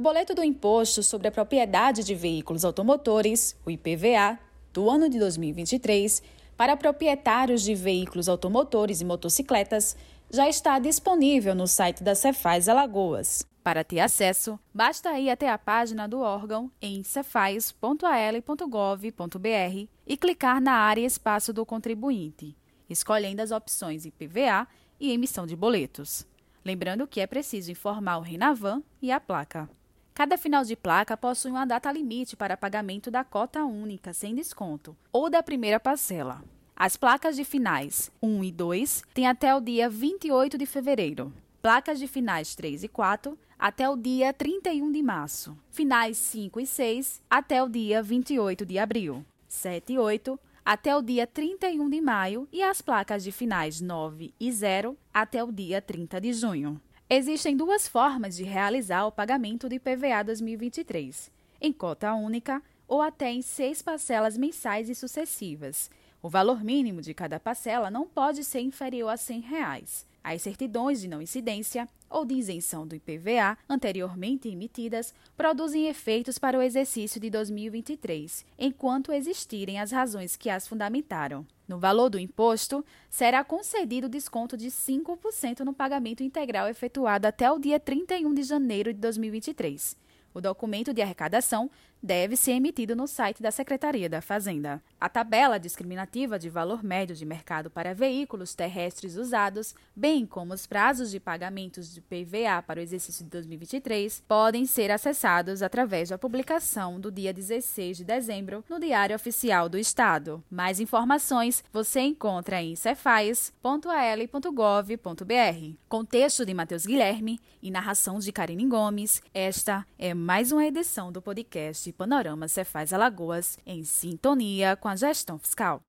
O boleto do Imposto sobre a Propriedade de Veículos Automotores, o IPVA, do ano de 2023, para proprietários de veículos automotores e motocicletas, já está disponível no site da Cefaz Alagoas. Para ter acesso, basta ir até a página do órgão em cefaz.al.gov.br e clicar na área Espaço do Contribuinte, escolhendo as opções IPVA e emissão de boletos. Lembrando que é preciso informar o RENAVAN e a placa. Cada final de placa possui uma data limite para pagamento da cota única sem desconto ou da primeira parcela. As placas de finais 1 e 2 têm até o dia 28 de fevereiro. Placas de finais 3 e 4 até o dia 31 de março. Finais 5 e 6 até o dia 28 de abril. 7 e 8 até o dia 31 de maio e as placas de finais 9 e 0 até o dia 30 de junho. Existem duas formas de realizar o pagamento do IPVA 2023: em cota única ou até em seis parcelas mensais e sucessivas. O valor mínimo de cada parcela não pode ser inferior a 100 reais. As certidões de não incidência ou de isenção do IPVA anteriormente emitidas produzem efeitos para o exercício de 2023, enquanto existirem as razões que as fundamentaram. No valor do imposto, será concedido desconto de 5% no pagamento integral efetuado até o dia 31 de janeiro de 2023. O documento de arrecadação deve ser emitido no site da Secretaria da Fazenda. A tabela discriminativa de valor médio de mercado para veículos terrestres usados, bem como os prazos de pagamentos de PVA para o exercício de 2023, podem ser acessados através da publicação do dia 16 de dezembro no Diário Oficial do Estado. Mais informações você encontra em cefaz.al.gov.br. Com texto de Matheus Guilherme e narração de Karine Gomes, esta é mais uma edição do podcast Panorama Cefaz Alagoas, em sintonia com a gestão fiscal.